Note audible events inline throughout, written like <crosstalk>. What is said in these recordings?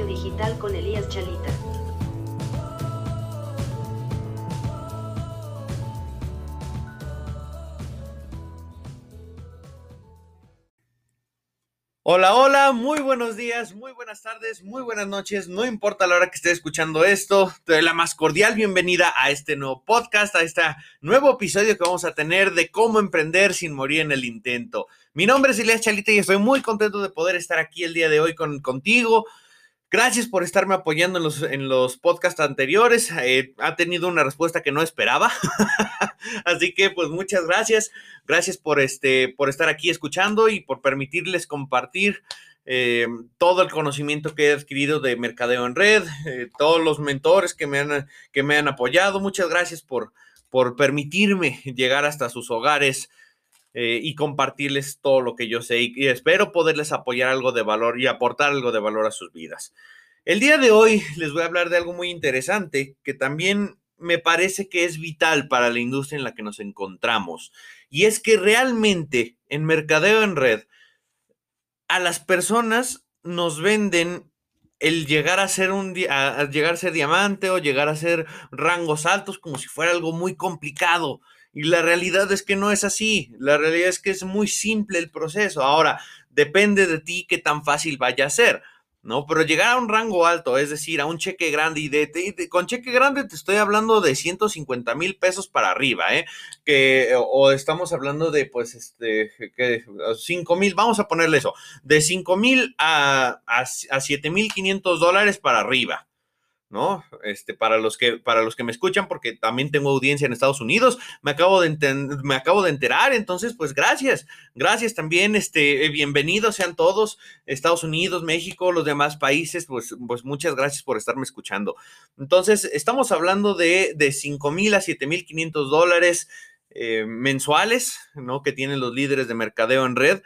Digital con Elías Chalita. Hola, hola, muy buenos días, muy buenas tardes, muy buenas noches, no importa la hora que esté escuchando esto, te doy la más cordial bienvenida a este nuevo podcast, a este nuevo episodio que vamos a tener de cómo emprender sin morir en el intento. Mi nombre es Elías Chalita y estoy muy contento de poder estar aquí el día de hoy con, contigo, Gracias por estarme apoyando en los, en los podcasts anteriores. Eh, ha tenido una respuesta que no esperaba. <laughs> Así que, pues, muchas gracias. Gracias por, este, por estar aquí escuchando y por permitirles compartir eh, todo el conocimiento que he adquirido de mercadeo en red, eh, todos los mentores que me han, que me han apoyado. Muchas gracias por, por permitirme llegar hasta sus hogares eh, y compartirles todo lo que yo sé y, espero poderles apoyar algo de valor y aportar algo de valor a sus vidas. El día de hoy les voy a hablar de algo muy interesante que también me parece que es vital para la industria en la que nos encontramos. Y es que realmente en mercadeo en red, a las personas nos venden el llegar a ser un a llegar a ser diamante o llegar a ser rangos altos como si fuera algo muy complicado. Y la realidad es que no es así. La realidad es que es muy simple el proceso. Ahora, depende de ti qué tan fácil vaya a ser. ¿no? Pero llegar a un rango alto, es decir, a un cheque grande y de, con cheque grande te estoy hablando de 150 mil pesos para arriba, ¿eh? Que, o estamos hablando de, pues, este, que 5 mil, vamos a ponerle eso, de 5 mil a, a, a 7 mil 500 dólares para arriba, ¿no? Este, para los que, para los que me escuchan, porque también tengo audiencia en Estados Unidos, me acabo de, me acabo de enterar, entonces, pues gracias, gracias también, este, bienvenidos sean todos, Estados Unidos, México, los demás países, pues, pues muchas gracias por estarme escuchando. Entonces, estamos hablando de, de 5 mil a 7 mil 500 dólares eh, mensuales, ¿no? Que tienen los líderes de mercadeo en red.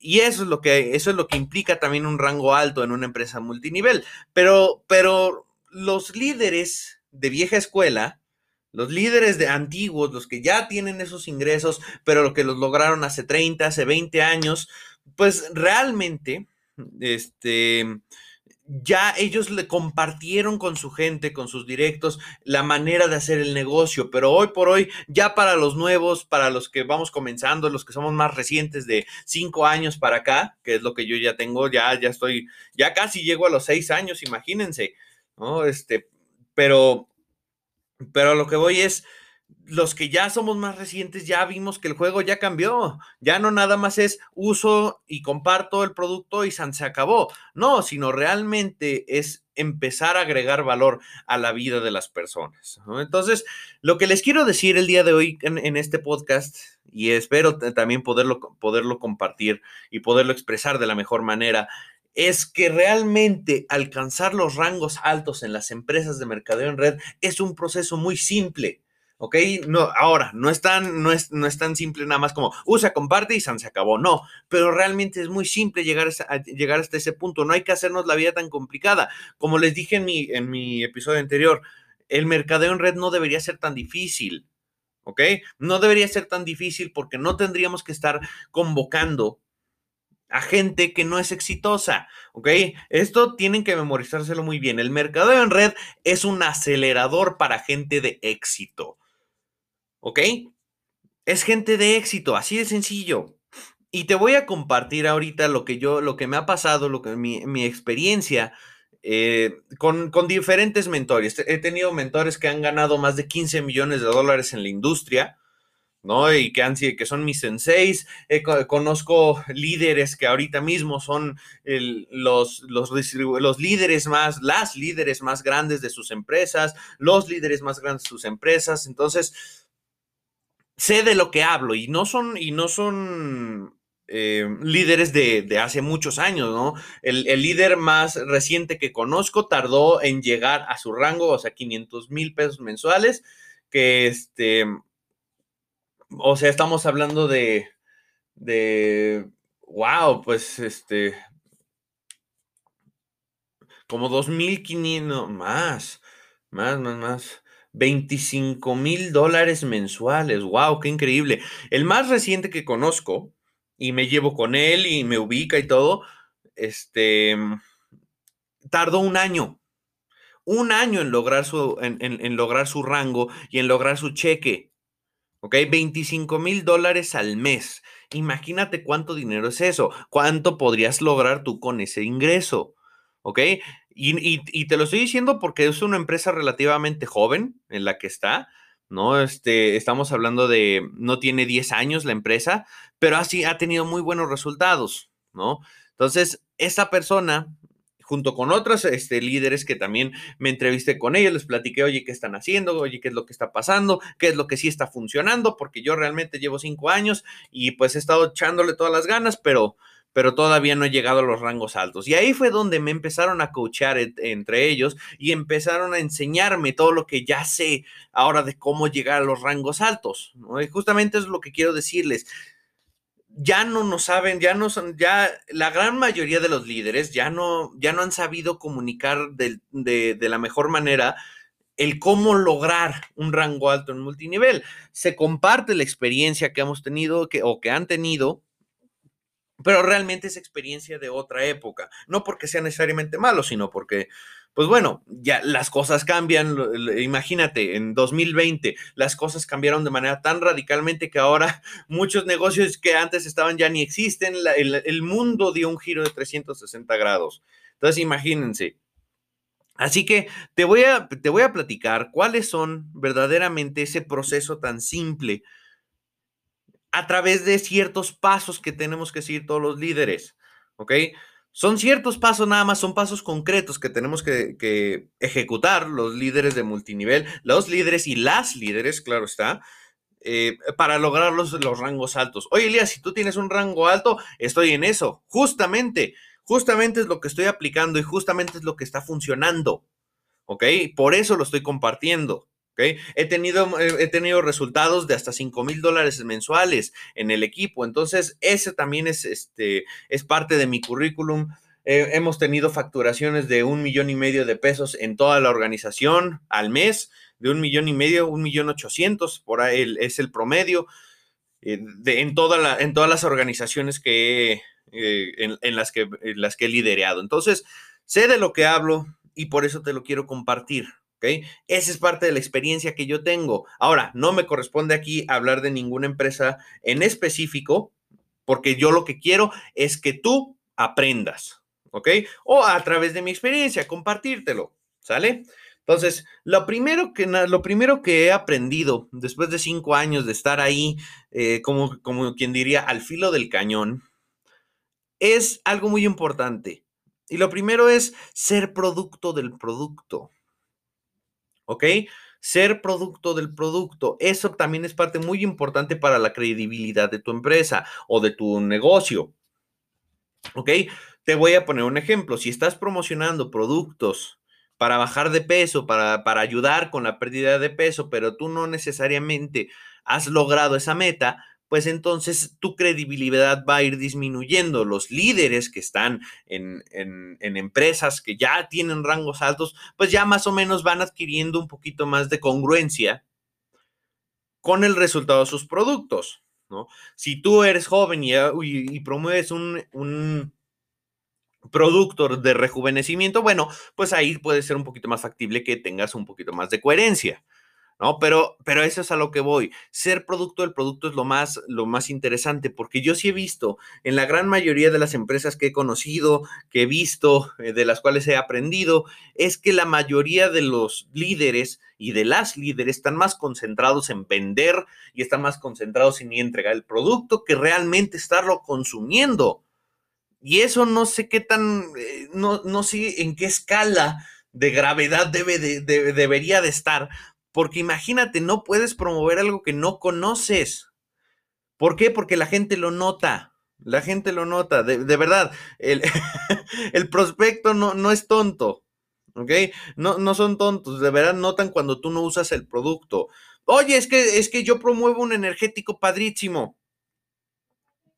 Y eso es lo que, eso es lo que implica también un rango alto en una empresa multinivel. Pero, pero los líderes de vieja escuela, los líderes de antiguos, los que ya tienen esos ingresos, pero lo que los lograron hace 30, hace 20 años, pues realmente, este, ya ellos le compartieron con su gente, con sus directos, la manera de hacer el negocio, pero hoy por hoy, ya para los nuevos, para los que vamos comenzando, los que somos más recientes de cinco años para acá, que es lo que yo ya tengo, ya, ya estoy, ya casi llego a los seis años, imagínense. ¿No? Este, pero, pero lo que voy es, los que ya somos más recientes ya vimos que el juego ya cambió. Ya no nada más es uso y comparto el producto y se acabó. No, sino realmente es empezar a agregar valor a la vida de las personas. Entonces, lo que les quiero decir el día de hoy en, en, este podcast, y espero también poderlo, poderlo compartir y poderlo expresar de la mejor manera, es que realmente alcanzar los rangos altos en las empresas de mercadeo en red es un proceso muy simple. ¿Ok? No, ahora, no es, tan, no, es, no es tan simple nada más como usa, comparte y se acabó. No, pero realmente es muy simple llegar, a, llegar hasta ese punto. No hay que hacernos la vida tan complicada. Como les dije en mi, en mi episodio anterior, el mercadeo en red no debería ser tan difícil. ¿Ok? No debería ser tan difícil porque no tendríamos que estar convocando a gente que no es exitosa, ¿ok? Esto tienen que memorizárselo muy bien. El mercadeo en red es un acelerador para gente de éxito, ¿ok? Es gente de éxito, así de sencillo. Y te voy a compartir ahorita lo que yo, lo que me ha pasado, lo que mi, experiencia eh, con, con, diferentes mentores. He tenido mentores que han ganado más de 15 millones de dólares en la industria. ¿No? Y que, han, que son mis senseis, eh, conozco líderes que ahorita mismo son los, los, los, líderes más, las líderes más grandes de sus empresas, los líderes más grandes de sus empresas, entonces sé de lo que hablo y no son, y no son eh, líderes de, de, hace muchos años, ¿no? El, el, líder más reciente que conozco tardó en llegar a su rango, o sea, 500 mil pesos mensuales, que este o sea, estamos hablando de, de, wow, pues este, como 2.500, más, más, más, más. 25 mil dólares mensuales. ¡Wow! ¡Qué increíble! El más reciente que conozco, y me llevo con él y me ubica y todo, este, tardó un año, un año en lograr su, en, lograr su rango y en lograr su cheque. ¿Ok? 25 mil dólares al mes. Imagínate cuánto dinero es eso. ¿Cuánto podrías lograr tú con ese ingreso? ¿Ok? Y, y, te lo estoy diciendo porque es una empresa relativamente joven en la que está, ¿no? Este, estamos hablando de, no tiene 10 años la empresa, pero así ha tenido muy buenos resultados, ¿no? Entonces, esta persona junto con otros este, líderes que también me entrevisté con ellos, les platiqué, oye, ¿qué están haciendo? Oye, ¿qué es lo que está pasando? ¿Qué es lo que sí está funcionando? Porque yo realmente llevo cinco años y pues he estado echándole todas las ganas, pero, pero todavía no he llegado a los rangos altos. Y ahí fue donde me empezaron a coachar entre ellos y empezaron a enseñarme todo lo que ya sé ahora de cómo llegar a los rangos altos. Y justamente es lo que quiero decirles ya no nos saben, ya no son, ya la gran mayoría de los líderes ya no, ya no han sabido comunicar de, de, la mejor manera el cómo lograr un rango alto en multinivel. Se comparte la experiencia que hemos tenido que, o que han tenido, pero realmente es experiencia de otra época. No porque sea necesariamente malo, sino porque pues bueno, ya las cosas cambian. Imagínate, en 2020 las cosas cambiaron de manera tan radicalmente que ahora <laughs> muchos negocios que antes estaban ya ni existen. el, mundo dio un giro de 360 grados. Entonces, imagínense. Así que te voy, a, te voy a platicar cuáles son verdaderamente ese proceso tan simple a través de ciertos pasos que tenemos que seguir todos los líderes. ¿Ok? Son ciertos pasos nada más, son pasos concretos que tenemos que, ejecutar los líderes de multinivel, los líderes y las líderes, claro está, eh, para lograr los, los rangos altos. Oye, Elías, si tú tienes un rango alto, estoy en eso. Justamente, justamente es lo que estoy aplicando y justamente es lo que está funcionando. ¿Ok? Por eso lo estoy compartiendo. He tenido, eh, he tenido resultados de hasta 5 mil dólares mensuales en el equipo. Entonces, ese también es, este, es parte de mi currículum. Eh, hemos tenido facturaciones de un millón y medio de pesos en toda la organización al mes, de un millón y medio, un millón ochocientos, por ahí es el promedio, eh, de, en, en todas las organizaciones que, en, las que, en las que he liderado. Entonces, sé de lo que hablo y por eso te lo quiero compartir. Esa es parte de la experiencia que yo tengo. Ahora, no me corresponde aquí hablar de ninguna empresa en específico, porque yo lo que quiero es que tú aprendas, ¿ok? O a través de mi experiencia, compartírtelo, ¿sale? Entonces, lo primero que, lo primero que he aprendido después de cinco años de estar ahí, eh, como, como quien diría, al filo del cañón, es algo muy importante. Y lo primero es ser producto del producto. ¿Ok? Ser producto del producto. Eso también es parte muy importante para la credibilidad de tu empresa o de tu negocio. ¿Ok? Te voy a poner un ejemplo. Si estás promocionando productos para bajar de peso, para, para ayudar con la pérdida de peso, pero tú no necesariamente has logrado esa meta, pues entonces tu credibilidad va a ir disminuyendo. Los líderes que están en, empresas que ya tienen rangos altos, pues ya más o menos van adquiriendo un poquito más de congruencia con el resultado de sus productos. ¿no? Si tú eres joven y, y, promueves un, un producto de rejuvenecimiento, bueno, pues ahí puede ser un poquito más factible que tengas un poquito más de coherencia. ¿No? Pero, pero eso es a lo que voy. Ser producto del producto es lo más, lo más interesante, porque yo sí he visto en la gran mayoría de las empresas que he conocido, que he visto, eh, de las cuales he aprendido, es que la mayoría de los líderes y de las líderes están más concentrados en vender y están más concentrados en entregar el producto que realmente estarlo consumiendo. Y eso no sé qué tan, eh, no, no sé en qué escala de gravedad debe debería de estar porque imagínate, no puedes promover algo que no conoces. ¿Por qué? Porque la gente lo nota. La gente lo nota. De, verdad, el, <laughs> el prospecto no, no, es tonto. ¿Ok? No, no son tontos. De verdad notan cuando tú no usas el producto. Oye, es que, es que yo promuevo un energético padrísimo.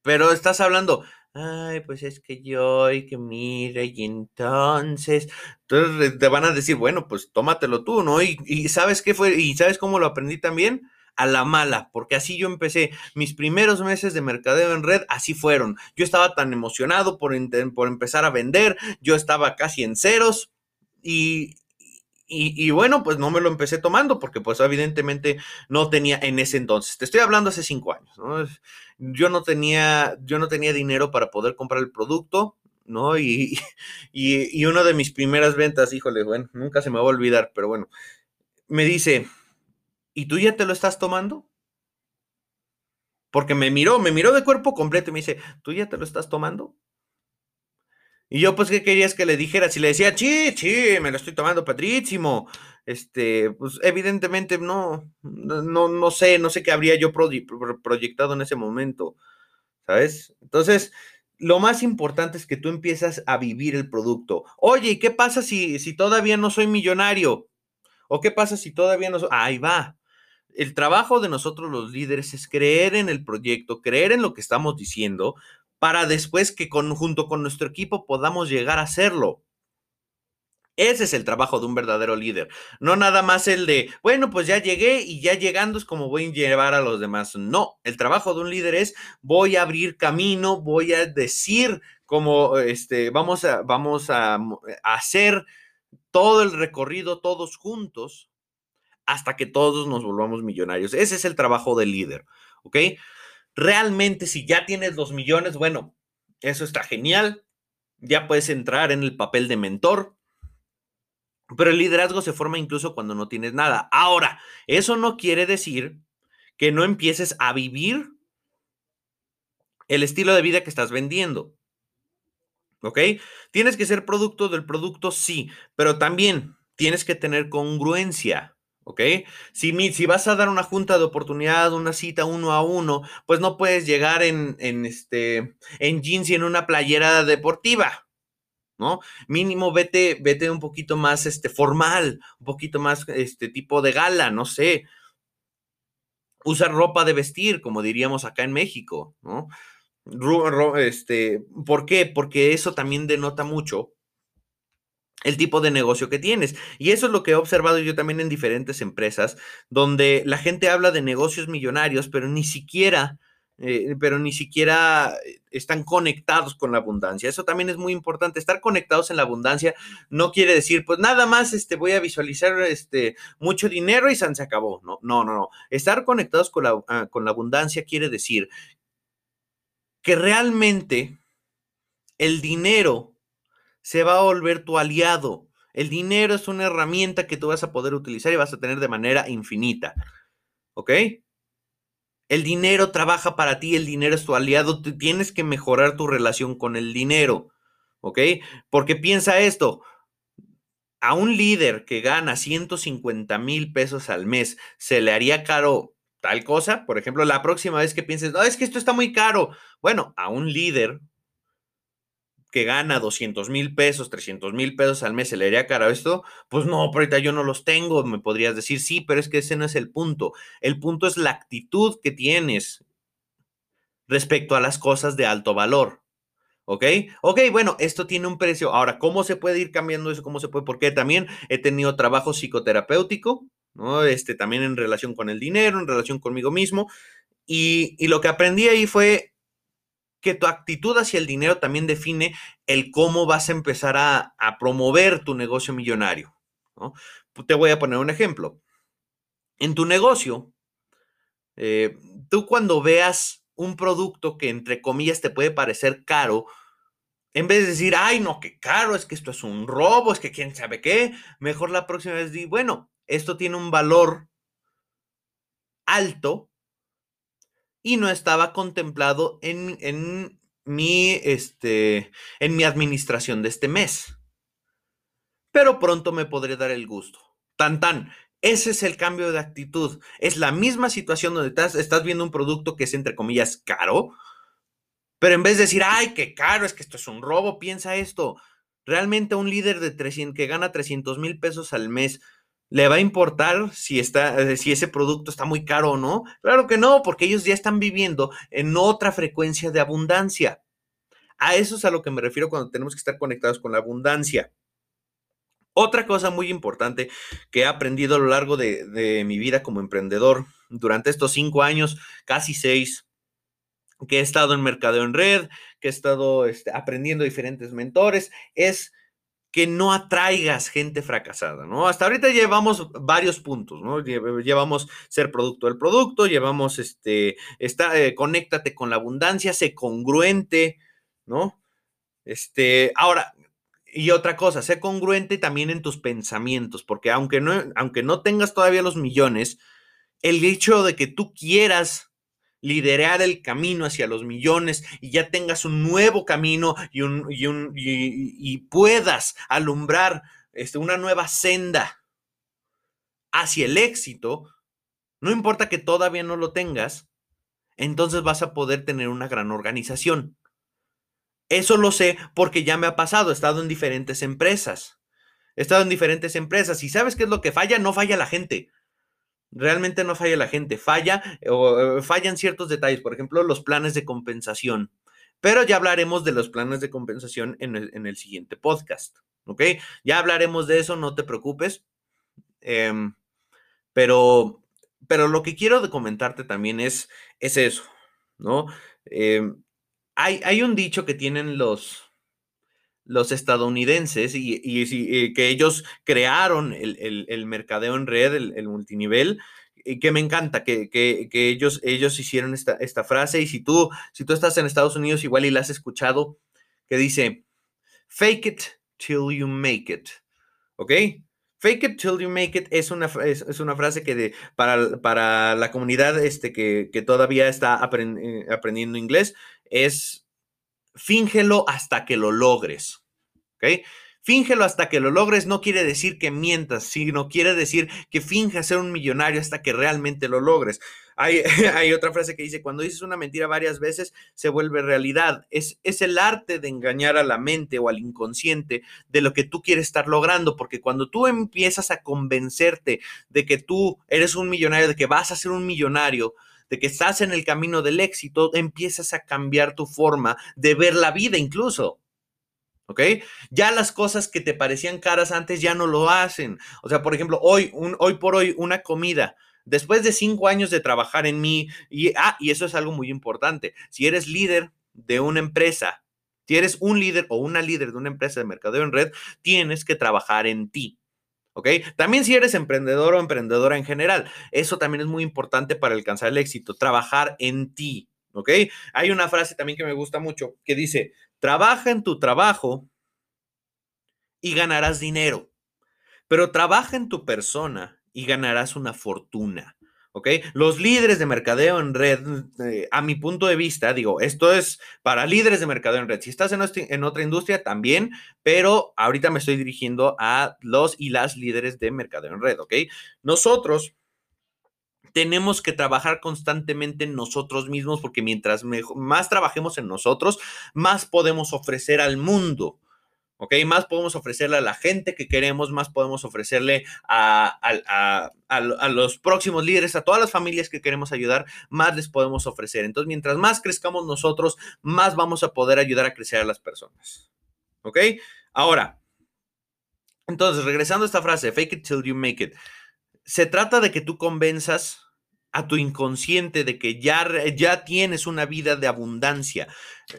Pero estás hablando, ay, pues es que yo, y que mira, y entonces, entonces te van a decir, bueno, pues tómatelo tú, ¿no? Y, y, ¿sabes qué fue? ¿Y sabes cómo lo aprendí también? a la mala, porque así yo empecé. Mis primeros meses de mercadeo en red, así fueron. Yo estaba tan emocionado por, por empezar a vender, yo estaba casi en ceros y, y, bueno, pues no me lo empecé tomando porque pues evidentemente no tenía en ese entonces, te estoy hablando hace cinco años, ¿no? Yo no tenía, yo no tenía dinero para poder comprar el producto, ¿no? Y, <laughs> y, y una de mis primeras ventas, híjole, bueno, nunca se me va a olvidar, pero bueno, me dice, ¿y tú ya te lo estás tomando? Porque me miró, me miró de cuerpo completo y me dice, ¿tú ya te lo estás tomando? Y yo, pues, ¿qué querías que le dijera? Si le decía, sí, sí, me lo estoy tomando padrísimo. Este, pues, evidentemente no, no, no sé, no sé qué habría yo proyectado en ese momento, ¿sabes? Entonces, lo más importante es que tú empiezas a vivir el producto. Oye, ¿y qué pasa si, si todavía no soy millonario? ¿O qué pasa si todavía no soy? Ahí va. El trabajo de nosotros los líderes es creer en el proyecto, creer en lo que estamos diciendo, para después que junto con nuestro equipo podamos llegar a hacerlo. Ese es el trabajo de un verdadero líder. No nada más el de, bueno, pues ya llegué y ya llegando es como voy a llevar a los demás. No, el trabajo de un líder es voy a abrir camino, voy a decir cómo este, vamos a, vamos a hacer todo el recorrido todos juntos hasta que todos nos volvamos millonarios. Ese es el trabajo del líder, ¿ok? Realmente, si ya tienes los millones, bueno, eso está genial. Ya puedes entrar en el papel de mentor. Pero el liderazgo se forma incluso cuando no tienes nada. Ahora, eso no quiere decir que no empieces a vivir el estilo de vida que estás vendiendo. ¿Ok? Tienes que ser producto del producto, sí, pero también tienes que tener congruencia. ¿Ok? Si, si vas a dar una junta de oportunidad, una cita uno a uno, pues no puedes llegar en, en, este, en jeans y en una playera deportiva, ¿no? Mínimo vete, vete un poquito más este, formal, un poquito más este tipo de gala, no sé. Usa ropa de vestir, como diríamos acá en México, ¿no? Este, ¿Por qué? Porque eso también denota mucho el tipo de negocio que tienes. Y eso es lo que he observado yo también en diferentes empresas, donde la gente habla de negocios millonarios, pero ni siquiera, eh, pero ni siquiera están conectados con la abundancia. Eso también es muy importante. Estar conectados en la abundancia no quiere decir, pues nada más este, voy a visualizar este, mucho dinero y se acabó. No, no, no, no. Estar conectados con la, ah, con la abundancia quiere decir que realmente el dinero se va a volver tu aliado. El dinero es una herramienta que tú vas a poder utilizar y vas a tener de manera infinita. ¿Ok? El dinero trabaja para ti, el dinero es tu aliado, tú tienes que mejorar tu relación con el dinero. ¿Ok? Porque piensa esto, a un líder que gana 150 mil pesos al mes, ¿se le haría caro tal cosa? Por ejemplo, la próxima vez que pienses, no, es que esto está muy caro. Bueno, a un líder que gana 200 mil pesos, 300 mil pesos al mes, ¿se le haría cara esto? Pues no, ahorita yo no los tengo, me podrías decir, sí, pero es que ese no es el punto. El punto es la actitud que tienes respecto a las cosas de alto valor. ¿Ok? Ok, bueno, esto tiene un precio. Ahora, ¿cómo se puede ir cambiando eso? ¿Cómo se puede? Porque también he tenido trabajo psicoterapéutico, ¿no? Este, también en relación con el dinero, en relación conmigo mismo. Y, y lo que aprendí ahí fue que tu actitud hacia el dinero también define el cómo vas a empezar a, promover tu negocio millonario. Te voy a poner un ejemplo. En tu negocio, eh, tú cuando veas un producto que entre comillas te puede parecer caro, en vez de decir, ay, no, qué caro, es que esto es un robo, es que quién sabe qué, mejor la próxima vez di, bueno, esto tiene un valor alto y no estaba contemplado en, en, mi, este, en mi administración de este mes. Pero pronto me podré dar el gusto. Tan tan. Ese es el cambio de actitud. Es la misma situación donde estás, estás viendo un producto que es entre comillas caro, pero en vez de decir, ay, qué caro, es que esto es un robo, piensa esto. Realmente un líder de 300, que gana 300 mil pesos al mes ¿Le va a importar si, está, eh, si ese producto está muy caro o no? Claro que no, porque ellos ya están viviendo en otra frecuencia de abundancia. A eso es a lo que me refiero cuando tenemos que estar conectados con la abundancia. Otra cosa muy importante que he aprendido a lo largo de, mi vida como emprendedor durante estos cinco años, casi seis, que he estado en mercadeo en red, que he estado este, aprendiendo diferentes mentores, es que no atraigas gente fracasada, ¿no? Hasta ahorita llevamos varios puntos, ¿no? Llevamos ser producto del producto, llevamos este, está, eh, conéctate con la abundancia, sé congruente, ¿no? Este, ahora, y otra cosa, sé congruente también en tus pensamientos, porque aunque no, aunque no tengas todavía los millones, el hecho de que tú quieras liderar el camino hacia los millones y ya tengas un nuevo camino y, puedas alumbrar este, una nueva senda hacia el éxito, no importa que todavía no lo tengas, entonces vas a poder tener una gran organización. Eso lo sé porque ya me ha pasado, he estado en diferentes empresas. He estado en diferentes empresas y ¿sabes qué es lo que falla? No falla la gente. Realmente no falla la gente, falla o eh, fallan ciertos detalles, por ejemplo, los planes de compensación. Pero ya hablaremos de los planes de compensación en el, siguiente podcast, ¿ok? Ya hablaremos de eso, no te preocupes. Em, pero, pero lo que quiero comentarte también es, es eso, ¿no? Em, hay, hay, un dicho que tienen los, los estadounidenses y, y, que ellos crearon el, mercadeo en red, el, multinivel, y que me encanta que, ellos, ellos hicieron esta, esta, frase y si tú, si tú estás en Estados Unidos igual y la has escuchado, que dice, fake it till you make it, ¿ok? Fake it till you make it es una, es, una frase que de, para, para, la comunidad este, que, todavía está eh, aprendiendo inglés es fíngelo hasta que lo logres. ¿Ok? Fíngelo hasta que lo logres no quiere decir que mientas, sino quiere decir que finjas ser un millonario hasta que realmente lo logres. Hay, <laughs> hay, otra frase que dice, cuando dices una mentira varias veces, se vuelve realidad. Es, es el arte de engañar a la mente o al inconsciente de lo que tú quieres estar logrando, porque cuando tú empiezas a convencerte de que tú eres un millonario, de que vas a ser un millonario, de que estás en el camino del éxito, empiezas a cambiar tu forma de ver la vida incluso. ¿Ok? Ya las cosas que te parecían caras antes ya no lo hacen. O sea, por ejemplo, hoy, un, hoy por hoy, una comida. Después de cinco años de trabajar en mí, y, ah, y eso es algo muy importante. Si eres líder de una empresa, si eres un líder o una líder de una empresa de mercadeo en red, tienes que trabajar en ti. ¿Ok? También si eres emprendedor o emprendedora en general, eso también es muy importante para alcanzar el éxito, trabajar en ti, ¿ok? Hay una frase también que me gusta mucho que dice, trabaja en tu trabajo y ganarás dinero, pero trabaja en tu persona y ganarás una fortuna. ¿Ok? Los líderes de mercadeo en red, eh, a mi punto de vista, digo, esto es para líderes de mercadeo en red. Si estás en, otra industria, también, pero ahorita me estoy dirigiendo a los y las líderes de mercadeo en red, ¿ok? Nosotros tenemos que trabajar constantemente en nosotros mismos porque mientras más trabajemos en nosotros, más podemos ofrecer al mundo. ¿Ok? Más podemos ofrecerle a la gente que queremos, más podemos ofrecerle a, los próximos líderes, a todas las familias que queremos ayudar, más les podemos ofrecer. Entonces, mientras más crezcamos nosotros, más vamos a poder ayudar a crecer a las personas, ¿ok? Ahora, entonces, regresando a esta frase, fake it till you make it, se trata de que tú convenzas a tu inconsciente de que ya, ya tienes una vida de abundancia.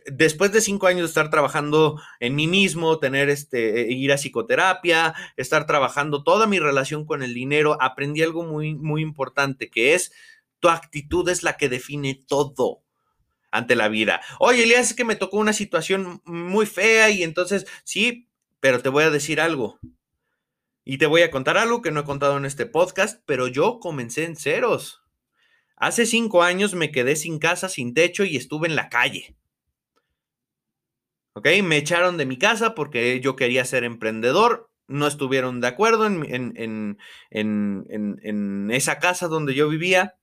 Después de cinco años de estar trabajando en mí mismo, tener este, e, ir a psicoterapia, estar trabajando toda mi relación con el dinero, aprendí algo muy, muy importante, que es tu actitud es la que define todo ante la vida. Oye, Elías, es que me tocó una situación muy fea y entonces, sí, pero te voy a decir algo. Y te voy a contar algo que no he contado en este podcast, pero yo comencé en ceros. Hace cinco años me quedé sin casa, sin techo y estuve en la calle. ¿Ok? Me echaron de mi casa porque yo quería ser emprendedor. No estuvieron de acuerdo en, esa casa donde yo vivía.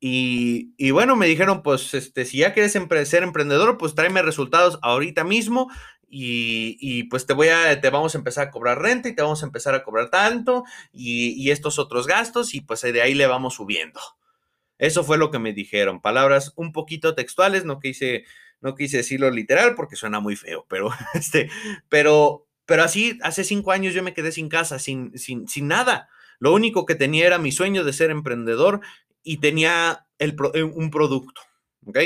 Y, bueno, me dijeron, pues, este, si ya quieres ser emprendedor, pues tráeme resultados ahorita mismo y, pues te voy a, te vamos a empezar a cobrar renta y te vamos a empezar a cobrar tanto y, y estos otros gastos y pues de ahí le vamos subiendo. Eso fue lo que me dijeron. Palabras un poquito textuales, no quise, no quise decirlo literal porque suena muy feo, pero <laughs> este, pero, pero así, hace cinco años yo me quedé sin casa, sin, sin, sin nada. Lo único que tenía era mi sueño de ser emprendedor y tenía el, un producto, ¿ok?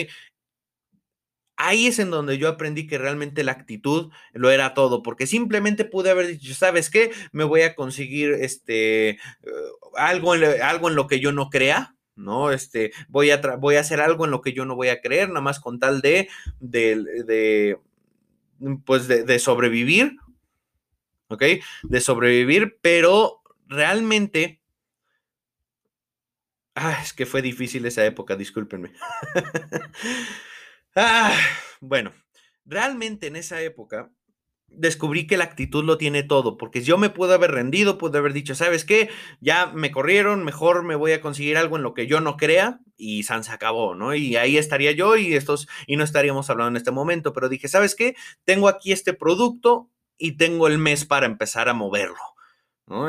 ahí es en donde yo aprendí que realmente la actitud lo era todo, porque simplemente pude haber dicho, ¿sabes qué? Me voy a conseguir este, eh, algo, en, algo en lo que yo no crea. ¿No? Este, voy a, voy a hacer algo en lo que yo no voy a creer, nada más con tal de, de, pues de, de sobrevivir, ¿ok? De sobrevivir, pero realmente Ah, es que fue difícil esa época, discúlpenme. <laughs> Ah, bueno, realmente en esa época descubrí que la actitud lo tiene todo, porque yo me pude haber rendido, pude haber dicho, ¿sabes qué? Ya me corrieron, mejor me voy a conseguir algo en lo que yo no crea y San se acabó, ¿no? Y ahí estaría yo y estos y no estaríamos hablando en este momento, pero dije, ¿sabes qué? Tengo aquí este producto y tengo el mes para empezar a moverlo.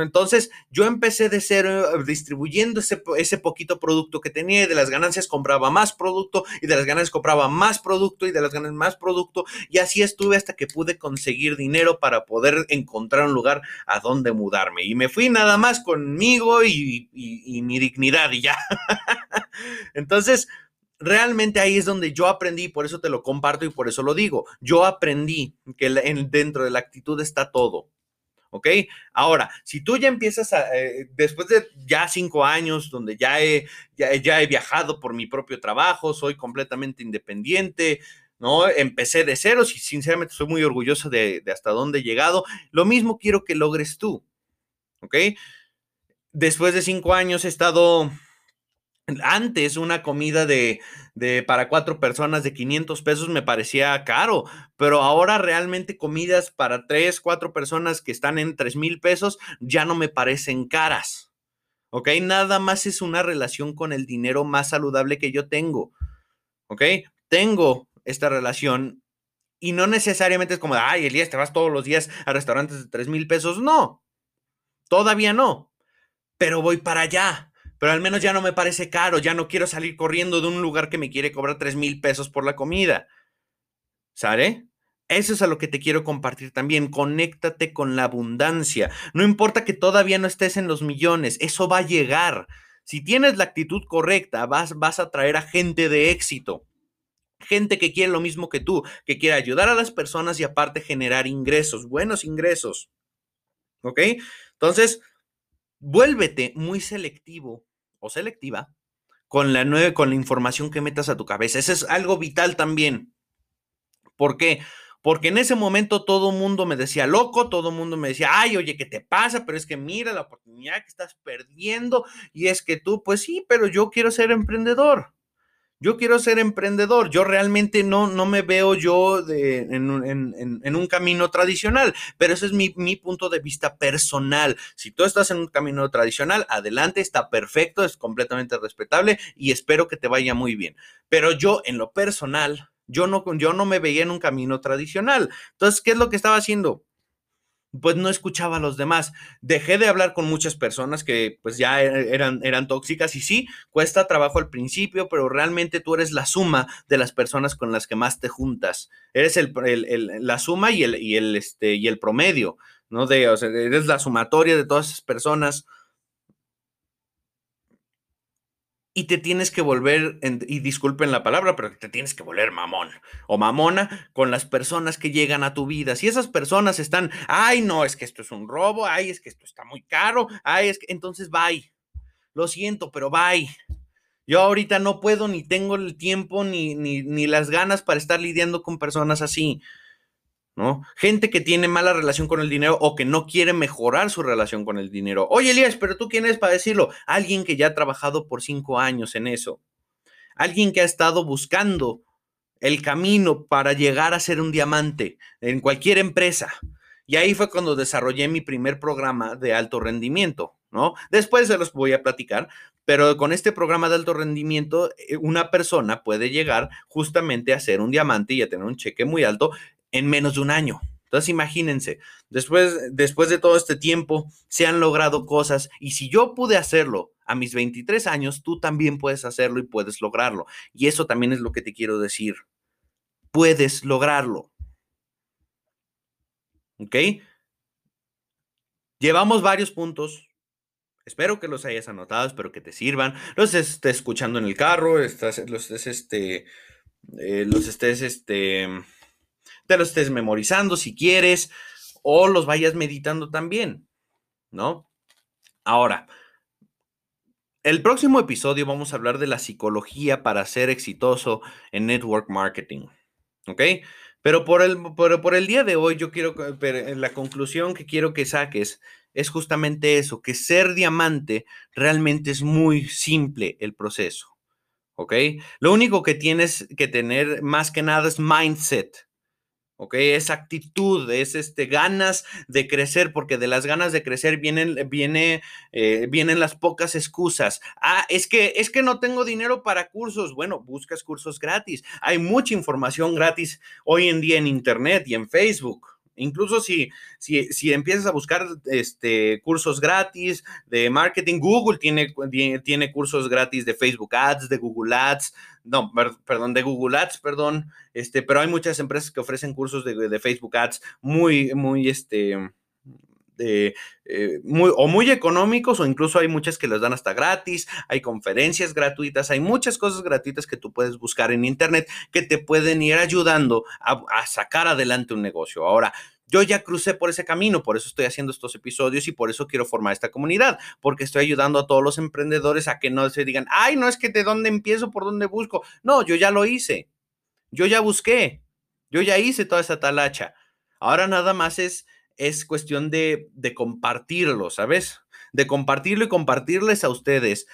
Entonces, yo empecé de cero eh, distribuyendo ese, ese, poquito producto que tenía y de las ganancias compraba más producto y de las ganancias compraba más producto y de las ganancias más producto y así estuve hasta que pude conseguir dinero para poder encontrar un lugar a donde mudarme. Y me fui nada más conmigo y, mi dignidad y ya. <laughs> Entonces, realmente ahí es donde yo aprendí, por eso te lo comparto y por eso lo digo. Yo aprendí que dentro de la actitud está todo. ¿Ok? Ahora, si tú ya empiezas a, eh, después de ya cinco años, donde ya he, ya, he viajado por mi propio trabajo, soy completamente independiente, ¿no? Empecé de ceros y sinceramente soy muy orgulloso de, de hasta dónde he llegado. Lo mismo quiero que logres tú, ¿ok? Después de cinco años he estado antes una comida de, para cuatro personas de 500 pesos me parecía caro, pero ahora realmente comidas para tres, cuatro personas que están en tres mil pesos ya no me parecen caras. ¿Ok? Nada más es una relación con el dinero más saludable que yo tengo. ¿Ok? Tengo esta relación y no necesariamente es como, ay, Elías, te vas todos los días a restaurantes de tres mil pesos. No, todavía no, pero voy para allá pero al menos ya no me parece caro, ya no quiero salir corriendo de un lugar que me quiere cobrar 3 mil pesos por la comida. ¿Sale? Eso es a lo que te quiero compartir también. Conéctate con la abundancia. No importa que todavía no estés en los millones, eso va a llegar. Si tienes la actitud correcta, vas, vas a traer a gente de éxito. Gente que quiere lo mismo que tú, que quiere ayudar a las personas y aparte generar ingresos, buenos ingresos. ¿Ok? Entonces, vuélvete muy selectivo o selectiva con la, nueva, con la información que metas a tu cabeza. Eso es algo vital también. ¿Por qué? Porque en ese momento todo el mundo me decía loco, todo el mundo me decía, ay, oye, ¿qué te pasa? Pero es que mira la oportunidad que estás perdiendo y es que tú, pues sí, pero yo quiero ser emprendedor yo quiero ser emprendedor, yo realmente no, no me veo yo de, en, un camino tradicional, pero ese es mi, mi, punto de vista personal. Si tú estás en un camino tradicional, adelante, está perfecto, es completamente respetable y espero que te vaya muy bien. Pero yo en lo personal, yo no, yo no me veía en un camino tradicional. Entonces, ¿qué es lo que estaba haciendo? Pues no escuchaba a los demás. Dejé de hablar con muchas personas que pues ya e-, eran, eran tóxicas y sí, cuesta trabajo al principio, pero realmente tú eres la suma de las personas con las que más te juntas. Eres el, la suma y el, y el, este, y el promedio, ¿no? De, o sea, eres la sumatoria de todas esas personas y te tienes que volver, y disculpen la palabra, pero te tienes que volver mamón o mamona con las personas que llegan a tu vida. Si esas personas están, ay, no, es que esto es un robo, ay, es que esto está muy caro, ay, es que entonces bye. Lo siento, pero bye. Yo ahorita no puedo, ni tengo el tiempo, ni, ni, ni las ganas para estar lidiando con personas así. ¿No? Gente que tiene mala relación con el dinero o que no quiere mejorar su relación con el dinero. Oye, Elías, pero tú quién eres para decirlo? Alguien que ya ha trabajado por cinco años en eso. Alguien que ha estado buscando el camino para llegar a ser un diamante en cualquier empresa. Y ahí fue cuando desarrollé mi primer programa de alto rendimiento, ¿no? Después se los voy a platicar, pero con este programa de alto rendimiento, eh, una persona puede llegar justamente a ser un diamante y a tener un cheque muy alto en menos de un año. Entonces imagínense, después, después de todo este tiempo se han logrado cosas y si yo pude hacerlo a mis 23 años, tú también puedes hacerlo y puedes lograrlo. Y eso también es lo que te quiero decir. Puedes lograrlo. ¿Ok? Llevamos varios puntos. Espero que los hayas anotado, espero que te sirvan. Los estés escuchando en el carro, estás, los estés, este, eh, los estés, este, te los estés memorizando si quieres, o los vayas meditando también, ¿no? Ahora, el próximo episodio vamos a hablar de la psicología para ser exitoso en network marketing, ¿ok? Pero por el, por el día de hoy yo quiero, la conclusión que quiero que saques es justamente eso, que ser diamante realmente es muy simple el proceso. ¿Ok? Lo único que tienes que tener más que nada es mindset. ¿Ok? Es actitud, es este, ganas de crecer, porque de las ganas de crecer vienen, viene, eh, vienen las pocas excusas. Ah, es que, es que no tengo dinero para cursos. Bueno, buscas cursos gratis. Hay mucha información gratis hoy en día en Internet y en Facebook. Incluso si, si, si, empiezas a buscar este, cursos gratis de marketing, Google tiene, tiene cursos gratis de Facebook Ads, de Google Ads, no, perdón, de Google Ads, perdón, este, pero hay muchas empresas que ofrecen cursos de, de Facebook Ads muy, muy, este, de, eh, muy, o muy económicos o incluso hay muchas que les dan hasta gratis, hay conferencias gratuitas, hay muchas cosas gratuitas que tú puedes buscar en internet que te pueden ir ayudando a, a sacar adelante un negocio. Ahora, yo ya crucé por ese camino, por eso estoy haciendo estos episodios y por eso quiero formar esta comunidad, porque estoy ayudando a todos los emprendedores a que no se digan, ay, no es que de dónde empiezo, por dónde busco. No, yo ya lo hice. Yo ya busqué. Yo ya hice toda esa talacha. Ahora nada más es es cuestión de, compartirlo, ¿sabes? De compartirlo y compartirles a ustedes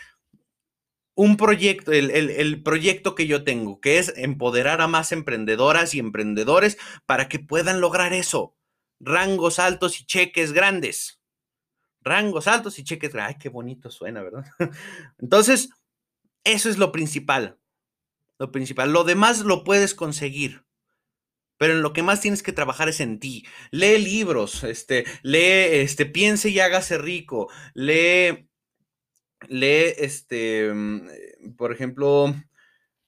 un proyecto, el, el, proyecto que yo tengo, que es empoderar a más emprendedoras y emprendedores para que puedan lograr eso. Rangos altos y cheques grandes. Rangos altos y cheques grandes. Ay, qué bonito suena, ¿verdad? <laughs> Entonces, eso es lo principal. Lo principal. Lo demás lo puedes conseguir pero en lo que más tienes que trabajar es en ti. Lee libros, este, lee, este, piense y hágase rico, lee, lee, este, mm, por ejemplo,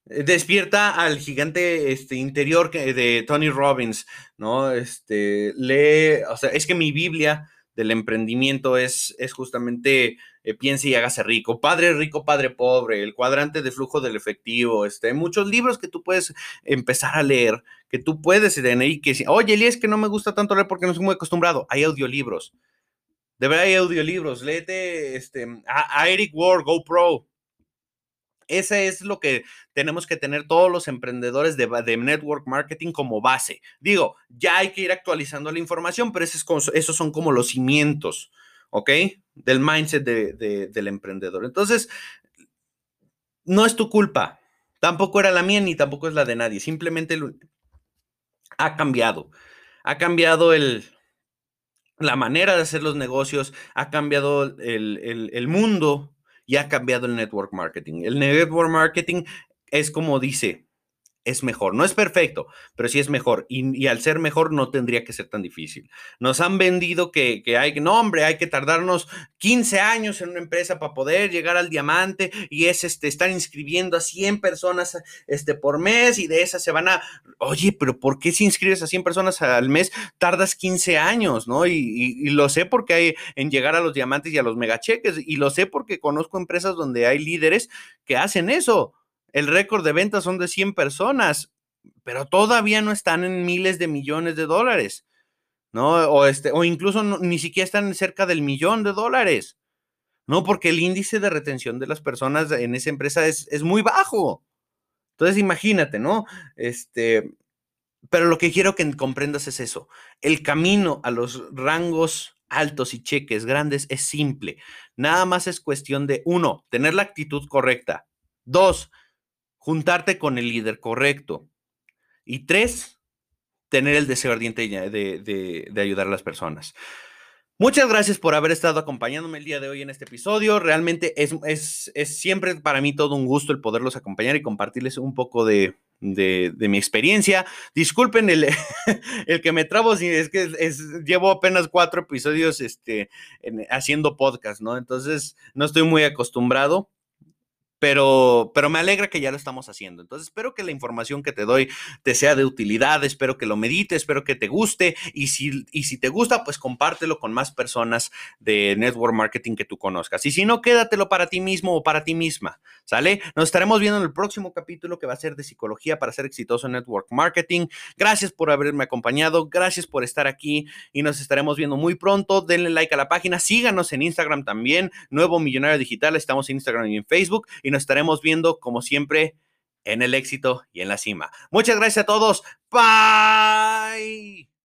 eh, despierta al gigante este, interior de Tony Robbins, ¿no? Este, lee, o sea, es que mi Biblia del emprendimiento es, es justamente eh, piense y hágase rico, padre rico, padre pobre, el cuadrante de flujo del efectivo, este, muchos libros que tú puedes empezar a leer, que tú puedes tener y que, oye, Eli, es que no me gusta tanto leer porque no soy muy acostumbrado, hay audiolibros. De verdad hay audiolibros, léete este, a, Eric Ward, GoPro, ese es lo que tenemos que tener todos los emprendedores de, network marketing como base. Digo, ya hay que ir actualizando la información, pero esos, son como los cimientos, ¿ok? Del mindset del emprendedor. Entonces, no es tu culpa. Tampoco era la mía ni tampoco es la de nadie. Simplemente ha cambiado. Ha cambiado el, la manera de hacer los negocios, ha cambiado el, el mundo y ha cambiado el network marketing. El network marketing es como dice, es mejor. No es perfecto, pero sí es mejor. Y, al ser mejor no tendría que ser tan difícil. Nos han vendido que, que, hay, no hombre, hay que tardarnos 15 años en una empresa para poder llegar al diamante y es este, estar inscribiendo a 100 personas este, por mes y de esas se van a, oye, pero ¿por qué si inscribes a 100 personas al mes tardas 15 años, no? Y, y lo sé porque hay en llegar a los diamantes y a los megacheques y lo sé porque conozco empresas donde hay líderes que hacen eso el récord de ventas son de 100 personas, pero todavía no están en miles de millones de dólares, ¿no? O, este, o incluso ni siquiera están cerca del millón de dólares, ¿no? Porque el índice de retención de las personas en esa empresa es, es muy bajo. Entonces, imagínate, ¿no? Este, pero lo que quiero que comprendas es eso. El camino a los rangos altos y cheques grandes es simple. Nada más es cuestión de, uno, tener la actitud correcta. Dos, juntarte con el líder correcto. Y tres, tener el deseo ardiente de, ayudar a las personas. Muchas gracias por haber estado acompañándome el día de hoy en este episodio. Realmente es, es, siempre para mí todo un gusto el poderlos acompañar y compartirles un poco de, mi experiencia. Disculpen el, <laughs> el, que me trabo, es que llevo apenas cuatro episodios este, haciendo podcast, ¿no? Entonces no estoy muy acostumbrado pero, pero me alegra que ya lo estamos haciendo. Entonces, espero que la información que te doy te sea de utilidad, espero que lo medites, espero que te guste y si, y si te gusta, pues compártelo con más personas de network marketing que tú conozcas. Y si no, quédatelo para ti mismo o para ti misma, ¿sale? Nos estaremos viendo en el próximo capítulo que va a ser de psicología para ser exitoso en network marketing. Gracias por haberme acompañado, gracias por estar aquí y nos estaremos viendo muy pronto. Denle like a la página, síganos en Instagram también, Nuevo Millonario Digital, estamos en Instagram y en Facebook y nos estaremos viendo como siempre en el éxito y en la cima. Muchas gracias a todos. Bye.